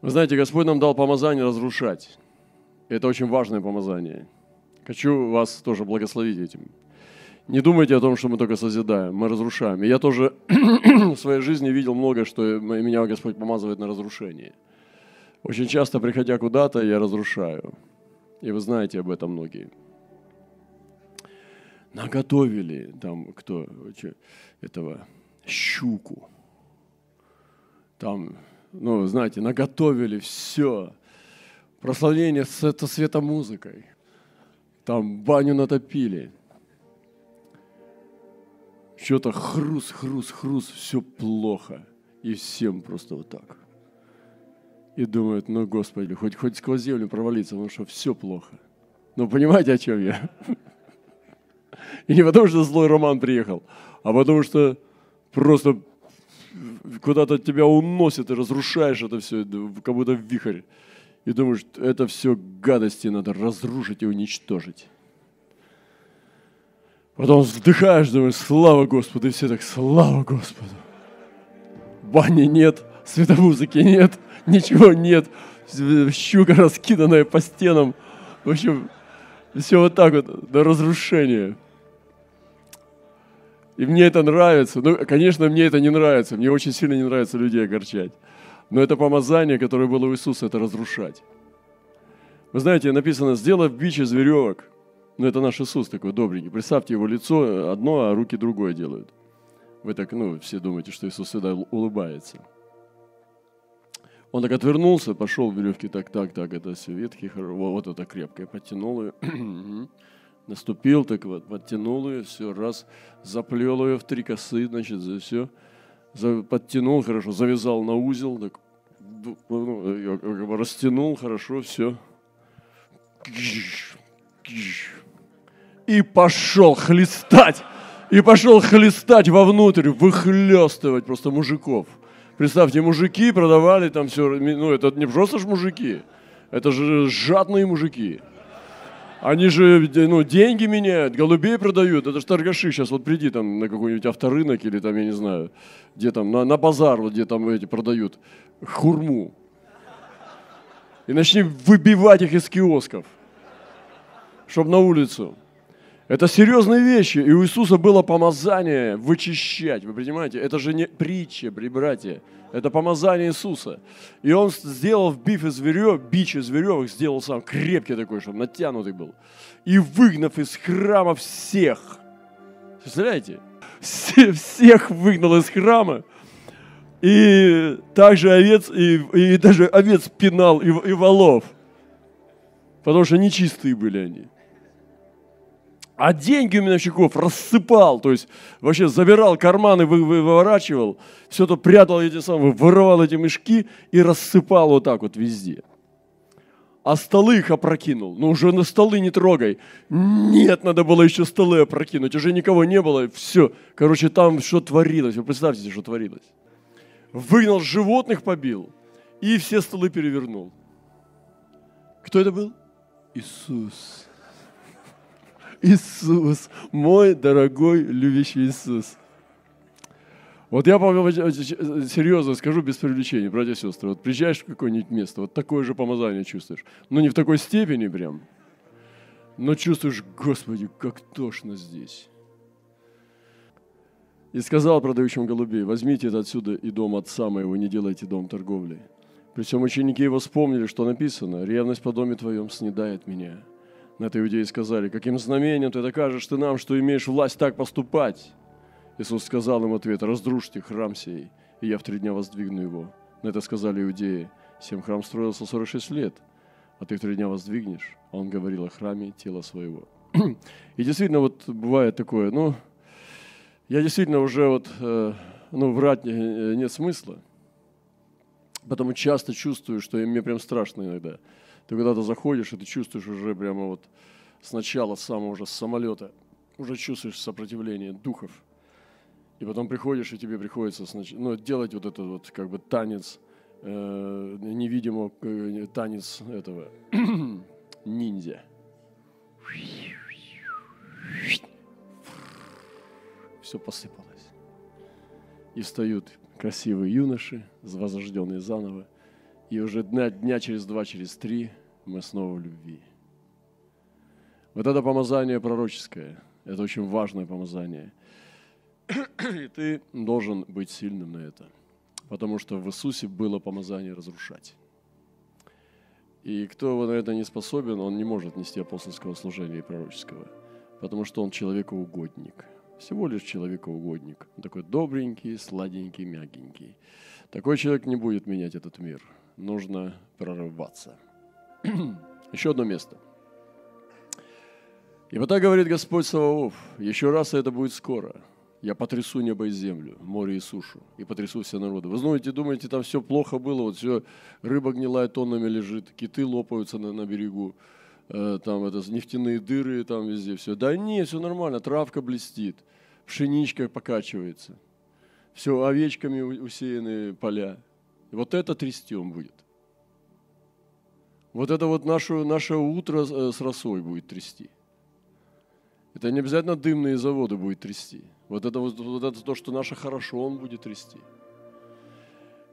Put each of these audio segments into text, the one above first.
Вы знаете, Господь нам дал помазание разрушать. Это очень важное помазание. Хочу вас тоже благословить этим. Не думайте о том, что мы только созидаем, мы разрушаем. И я тоже в своей жизни видел много, что меня Господь помазывает на разрушение. Очень часто, приходя куда-то, я разрушаю. И вы знаете об этом многие. Наготовили там кто этого щуку. Там, ну, знаете, наготовили все. Прославление это светомузыкой. Там баню натопили. Что-то хрус, хрус, хрус, все плохо. И всем просто вот так. И думают, ну, Господи, хоть, хоть сквозь землю провалиться, потому что все плохо. Ну, понимаете, о чем я? И не потому, что злой роман приехал, а потому что просто куда-то тебя уносит и разрушаешь это все, как будто вихрь. И думаешь, это все гадости надо разрушить и уничтожить. Потом вздыхаешь, думаешь, слава Господу, и все так, слава Господу. Бани нет, светомузыки нет, ничего нет, щука раскиданная по стенам. В общем, все вот так вот, до разрушения. И мне это нравится. Ну, конечно, мне это не нравится. Мне очень сильно не нравится людей огорчать. Но это помазание, которое было у Иисуса, это разрушать. Вы знаете, написано, сделав бич из веревок. Ну, это наш Иисус такой добренький. Представьте, его лицо одно, а руки другое делают. Вы так, ну, все думаете, что Иисус всегда улыбается. Он так отвернулся, пошел в веревки, так, так, так, это все ветки, вот это крепкое, подтянул ее. Наступил, так вот, подтянул ее, все, раз, заплел ее в три косы, значит, за все, за, подтянул хорошо, завязал на узел, так, ну, растянул хорошо, все. И пошел хлестать, и пошел хлестать вовнутрь, выхлестывать просто мужиков. Представьте, мужики продавали там все, ну это не просто ж мужики, это же жадные мужики. Они же ну, деньги меняют, голубей продают. Это же торгаши. Сейчас вот приди там на какой-нибудь авторынок или там, я не знаю, где там, на, на базар, вот где там эти продают хурму. И начни выбивать их из киосков, чтобы на улицу. Это серьезные вещи. И у Иисуса было помазание вычищать. Вы понимаете? Это же не притча, братья. Это помазание Иисуса. И он сделал биф из веревок, бич из веревок, сделал сам крепкий такой, чтобы натянутый был. И выгнав из храма всех. Представляете? Всех выгнал из храма. И также овец, и, и даже овец пинал, и, и волов. Потому что нечистые были они. А деньги у миновщиков рассыпал, то есть вообще забирал карманы, вы, вы, выворачивал, все это прятал эти самые, вырывал эти мешки и рассыпал вот так вот везде. А столы их опрокинул. Ну уже на столы не трогай. Нет, надо было еще столы опрокинуть. Уже никого не было. Все. Короче, там что творилось. Вы представьте себе, что творилось. Выгнал животных, побил. И все столы перевернул. Кто это был? Иисус. Иисус, мой дорогой, любящий Иисус. Вот я серьезно скажу, без привлечения, братья и сестры, вот приезжаешь в какое-нибудь место, вот такое же помазание чувствуешь. Ну, не в такой степени прям, но чувствуешь, Господи, как тошно здесь. И сказал продающим голубей, возьмите это отсюда и дом отца моего, не делайте дом торговли. При всем ученики его вспомнили, что написано, ревность по доме твоем снедает меня. На это иудеи сказали, каким знамением ты докажешь ты нам, что имеешь власть так поступать? Иисус сказал им ответ, разрушьте храм сей, и я в три дня воздвигну его. На это сказали иудеи, всем храм строился 46 лет, а ты в три дня воздвигнешь. А он говорил о храме тела своего. И действительно, вот бывает такое, ну, я действительно уже вот, э, ну, врать нет смысла, потому часто чувствую, что мне прям страшно иногда. Ты куда-то заходишь, и ты чувствуешь уже прямо вот сначала, самого уже с самолета, уже чувствуешь сопротивление духов. И потом приходишь, и тебе приходится ну, делать вот этот вот как бы танец, э, невидимого э, танец этого ниндзя. Все посыпалось. И встают красивые юноши, возрожденные заново, И уже дня, дня через два, через три мы снова в любви. Вот это помазание пророческое, это очень важное помазание. И ты должен быть сильным на это, потому что в Иисусе было помазание разрушать. И кто на это не способен, он не может нести апостольского служения и пророческого, потому что он человекоугодник. Всего лишь человекоугодник. Он такой добренький, сладенький, мягенький. Такой человек не будет менять этот мир. Нужно прорываться. Еще одно место. И вот так говорит Господь Саваоф, еще раз это будет скоро. Я потрясу небо и землю, море и сушу, и потрясу все народы. Вы знаете, думаете, там все плохо было, вот все, рыба гнилая тоннами лежит, киты лопаются на, на берегу, э, там это нефтяные дыры, там везде все. Да нет, все нормально, травка блестит, пшеничка покачивается, все овечками усеяны поля. И вот это трястем будет. Вот это вот наше, наше утро э, с росой будет трясти. Это не обязательно дымные заводы будет трясти. Вот это, вот, вот это то, что наше хорошо, он будет трясти.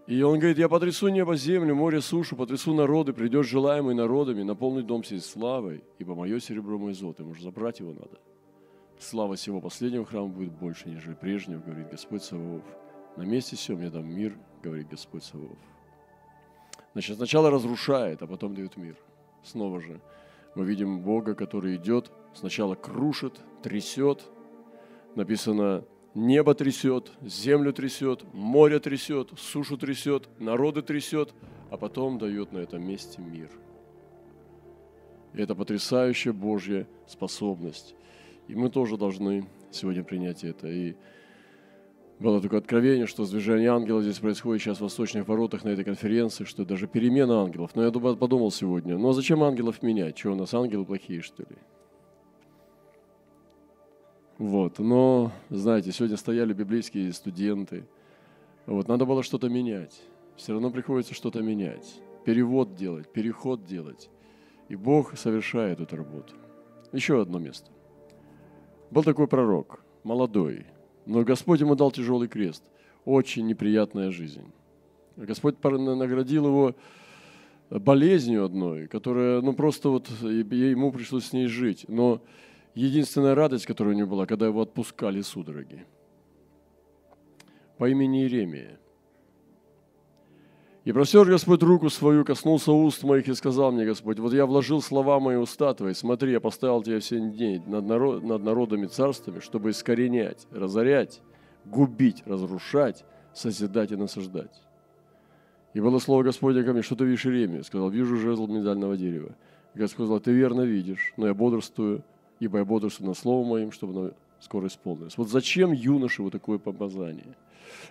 И он говорит, я потрясу небо, землю, море, сушу, потрясу народы, придет желаемый народами, наполнит дом сей славой, ибо мое серебро, мой золото, ему же забрать его надо. Слава всего последнего храма будет больше, нежели прежнего, говорит Господь Саваоф. На месте всем я дам мир, говорит Господь Саваоф. Значит, сначала разрушает, а потом дает мир. Снова же мы видим Бога, который идет сначала крушит, трясет. Написано, небо трясет, землю трясет, море трясет, сушу трясет, народы трясет, а потом дает на этом месте мир. И это потрясающая Божья способность. И мы тоже должны сегодня принять это. И было такое откровение, что движение ангела здесь происходит сейчас в восточных воротах на этой конференции, что даже перемена ангелов. Но я подумал сегодня, ну а зачем ангелов менять? Что, у нас ангелы плохие, что ли? Вот. Но, знаете, сегодня стояли библейские студенты. Вот. Надо было что-то менять. Все равно приходится что-то менять. Перевод делать, переход делать. И Бог совершает эту работу. Еще одно место. Был такой пророк, молодой, но Господь ему дал тяжелый крест. Очень неприятная жизнь. Господь наградил его болезнью одной, которая, ну просто вот ему пришлось с ней жить. Но единственная радость, которая у него была, когда его отпускали судороги. По имени Иеремия. И простер Господь руку свою, коснулся уст моих и сказал мне, Господь, вот я вложил слова мои уста твои, смотри, я поставил тебя все дни над, народ, над народами царствами, чтобы искоренять, разорять, губить, разрушать, созидать и насаждать. И было слово Господня ко мне, что ты видишь, Иеремия? Сказал, вижу жезл медального дерева. И Господь сказал, ты верно видишь, но я бодрствую, ибо я бодрствую над словом моим, чтобы оно скоро исполнилось. Вот зачем юноше вот такое помазание?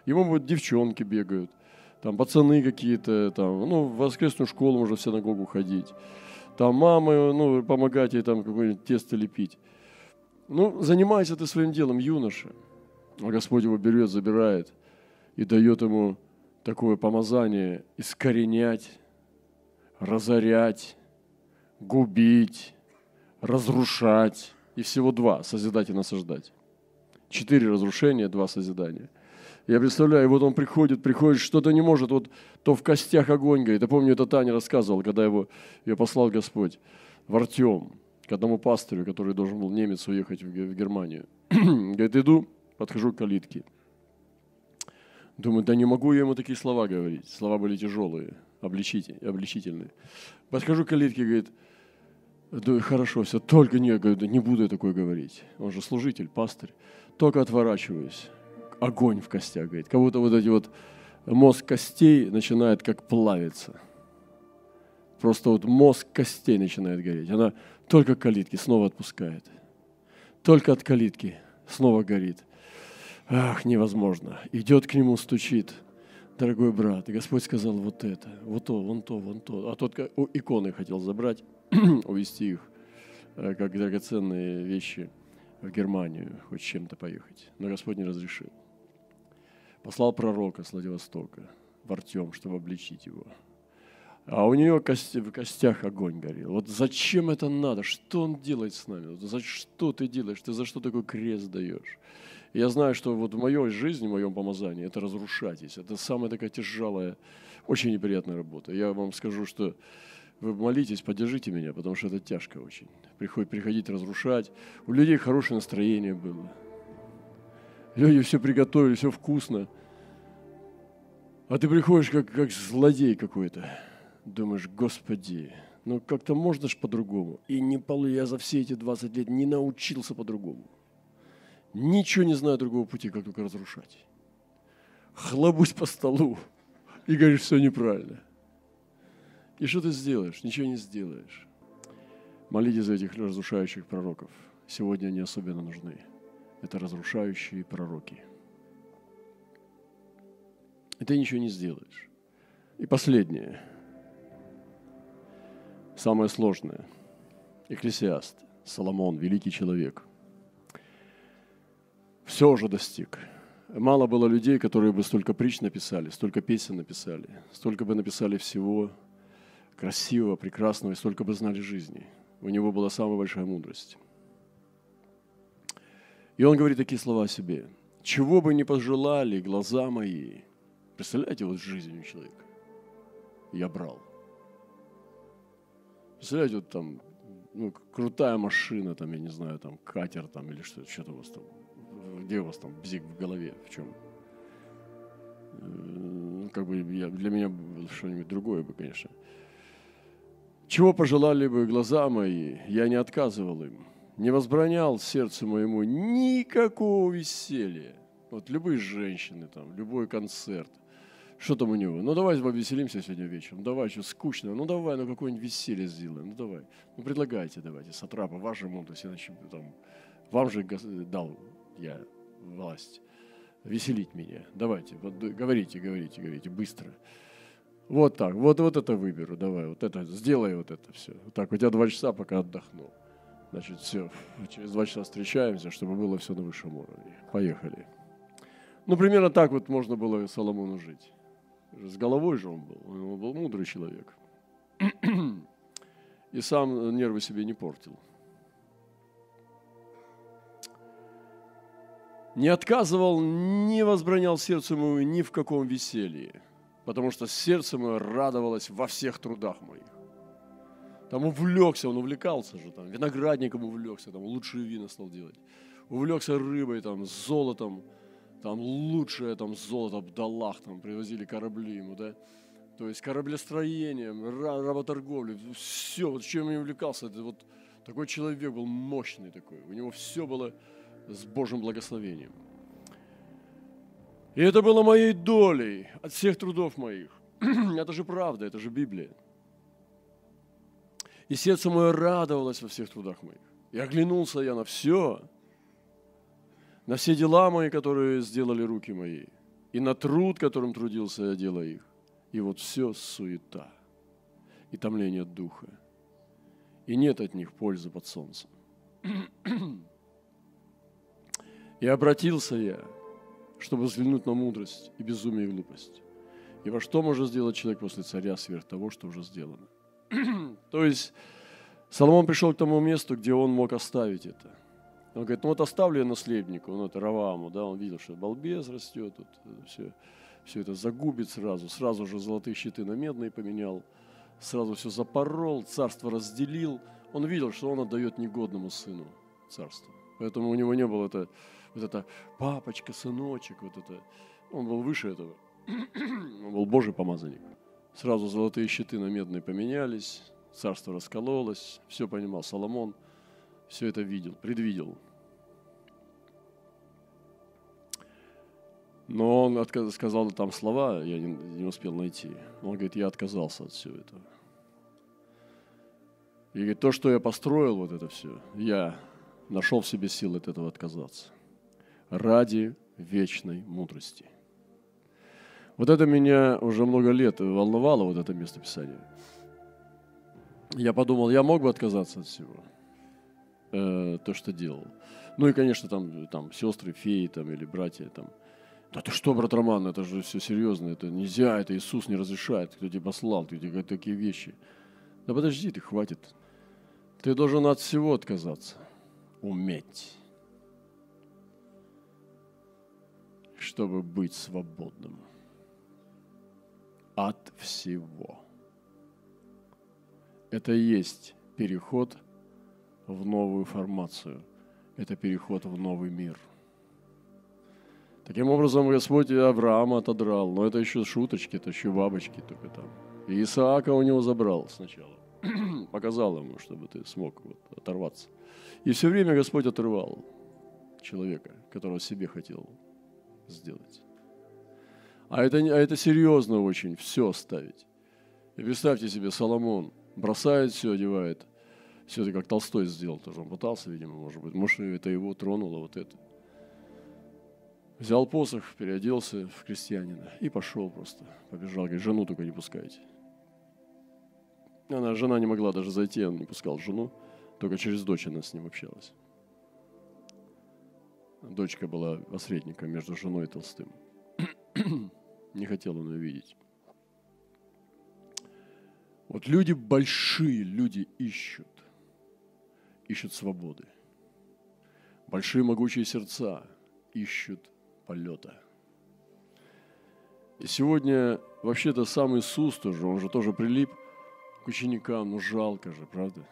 Ему вот девчонки бегают, там пацаны какие-то, там, ну, в воскресную школу можно в синагогу ходить. Там мамы, ну, помогать ей там какое-нибудь тесто лепить. Ну, занимайся ты своим делом, юноша. А Господь его берет, забирает и дает ему такое помазание искоренять, разорять, губить, разрушать. И всего два – созидать и насаждать. Четыре разрушения, два созидания. Я представляю, вот он приходит, приходит, что-то не может, вот то в костях огонь говорит. Я помню, это Таня рассказывала, когда его, ее послал Господь в Артем, к одному пастырю, который должен был немец уехать в Германию. Говорит, иду, подхожу к калитке. Думаю, да не могу я ему такие слова говорить. Слова были тяжелые, обличительные. Подхожу к калитке, говорит, да, хорошо, все, только не, говорю, да не буду я такое говорить. Он же служитель, пастырь. Только отворачиваюсь. Огонь в костях, говорит. Как будто вот эти вот мозг костей начинает как плавиться. Просто вот мозг костей начинает гореть. Она только калитки снова отпускает. Только от калитки снова горит. Ах, невозможно. Идет к нему, стучит. Дорогой брат, Господь сказал вот это, вот то, вон то, вон то. А тот иконы хотел забрать, увезти их, э, как драгоценные вещи в Германию, хоть чем-то поехать. Но Господь не разрешил. Послал пророка с Владивостока в Артем, чтобы обличить его. А у нее в костях огонь горел. Вот зачем это надо? Что он делает с нами? За что ты делаешь? Ты за что такой крест даешь? Я знаю, что вот в моей жизни, в моем помазании, это разрушать есть. Это самая такая тяжелая Очень неприятная работа. Я вам скажу, что вы молитесь, поддержите меня, потому что это тяжко очень. Приходит приходить разрушать. У людей хорошее настроение было. Люди все приготовили, все вкусно. А ты приходишь как, как злодей какой-то. Думаешь, Господи, ну как-то можно ж по-другому. И не полу я за все эти 20 лет не научился по-другому. Ничего не знаю другого пути, как только разрушать. Хлобусь по столу и говоришь, все неправильно. И что ты сделаешь? Ничего не сделаешь. Молитесь за этих разрушающих пророков. Сегодня они особенно нужны. Это разрушающие пророки. И ты ничего не сделаешь. И последнее. Самое сложное. Экклесиаст, Соломон, великий человек. Все уже достиг. Мало было людей, которые бы столько притч написали, столько песен написали, столько бы написали всего красивого, прекрасного и столько бы знали жизни. У него была самая большая мудрость. И он говорит такие слова себе. «Чего бы не пожелали глаза мои». Представляете, вот жизнь у человека. Я брал. Представляете, вот там, ну, крутая машина, там, я не знаю, там, катер там или что, что-то у вас там, где у вас там бзик в голове, в чем? Ну, как бы я, для меня что-нибудь другое бы, конечно. Чего пожелали бы глаза мои, я не отказывал им, не возбранял сердцу моему никакого веселья. Вот любые женщины там, любой концерт, что там у него? Ну давай повеселимся сегодня вечером. Давай, что скучно. Ну давай, ну какое-нибудь веселье сделаем. Ну давай. Ну предлагайте, давайте, сатрапа, ваша мудрость, иначе там, вам же дал я власть веселить меня. Давайте, вот говорите, говорите, говорите, быстро. Вот так, вот, вот это выберу, давай, вот это, сделай вот это все. Вот так, у тебя два часа, пока отдохну. Значит, все, через два часа встречаемся, чтобы было все на высшем уровне. Поехали. Ну, примерно так вот можно было Соломону жить. С головой же он был, он был мудрый человек. И сам нервы себе не портил. Не отказывал, не возбранял сердце моему ни в каком веселье, потому что сердце мое радовалось во всех трудах моих. Там увлекся, он увлекался же, там, виноградником увлекся, там, лучшие вина стал делать. Увлекся рыбой, там, золотом, там, лучшее там, золото в доллах, там, привозили корабли ему, да. То есть кораблестроением, работорговлей, все, вот чем я увлекался, это вот такой человек был мощный такой, у него все было с Божьим благословением. И это было моей долей от всех трудов моих. это же правда, это же Библия. И сердце мое радовалось во всех трудах моих. И оглянулся я на все, на все дела мои, которые сделали руки мои, и на труд, которым трудился я, делая их. И вот все суета и томление духа. И нет от них пользы под солнцем. И обратился я, чтобы взглянуть на мудрость и безумие и глупость. И во что может сделать человек после царя сверх того, что уже сделано? То есть Соломон пришел к тому месту, где он мог оставить это. Он говорит, ну вот оставлю я наследнику, ну это Раваму, да, он видел, что балбес растет, тут все, все это загубит сразу, сразу же золотые щиты на медные поменял, сразу все запорол, царство разделил. Он видел, что он отдает негодному сыну царство. Поэтому у него не было это вот это папочка, сыночек, вот это. Он был выше этого. Он был Божий помазанник. Сразу золотые щиты на медные поменялись, царство раскололось, все понимал Соломон, все это видел, предвидел. Но он отказ, сказал там слова, я не, не успел найти. Он говорит, я отказался от всего этого. И говорит, то, что я построил, вот это все, я нашел в себе силы от этого отказаться ради вечной мудрости. Вот это меня уже много лет волновало, вот это местописание. Я подумал, я мог бы отказаться от всего, э, то, что делал. Ну и, конечно, там, там сестры, феи там, или братья там. Да ты что, брат Роман, это же все серьезно, это нельзя, это Иисус не разрешает, кто тебя послал, ты говоришь такие вещи. Да подожди ты, хватит. Ты должен от всего отказаться, уметь. чтобы быть свободным. От всего. Это и есть переход в новую формацию. Это переход в новый мир. Таким образом, Господь Авраама отодрал. Но это еще шуточки, это еще бабочки только там. И Исаака у него забрал сначала. Показал ему, чтобы ты смог вот оторваться. И все время Господь отрывал человека, которого себе хотел сделать. А это, а это серьезно очень, все ставить. И представьте себе, Соломон бросает все, одевает. Все это как Толстой сделал тоже. Он пытался, видимо, может быть. Может, это его тронуло, вот это. Взял посох, переоделся в крестьянина и пошел просто. Побежал, говорит, жену только не пускайте. Она, жена не могла даже зайти, он не пускал жену. Только через дочь она с ним общалась. Дочка была посредником между женой и Толстым. Не хотел он ее видеть. Вот люди большие, люди ищут. Ищут свободы. Большие могучие сердца ищут полета. И сегодня вообще-то сам Иисус тоже, он же тоже прилип к ученикам, ну жалко же, правда?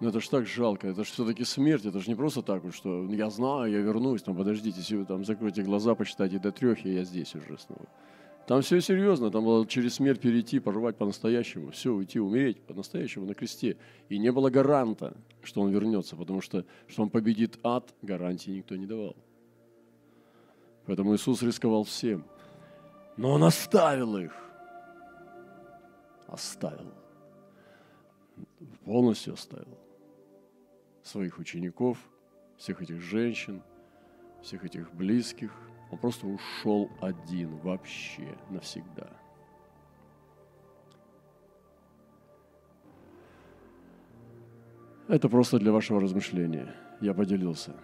Ну это ж так жалко, это же все-таки смерть, это же не просто так вот, что я знаю, я вернусь, там подождите, если вы там закройте глаза, почитайте до трех, и я здесь уже снова. Там все серьезно, там было через смерть перейти, порвать по-настоящему, все, уйти, умереть по-настоящему на кресте. И не было гаранта, что он вернется, потому что, что он победит ад, гарантии никто не давал. Поэтому Иисус рисковал всем. Но он оставил их. Оставил. Полностью оставил своих учеников, всех этих женщин, всех этих близких. Он просто ушел один вообще навсегда. Это просто для вашего размышления. Я поделился.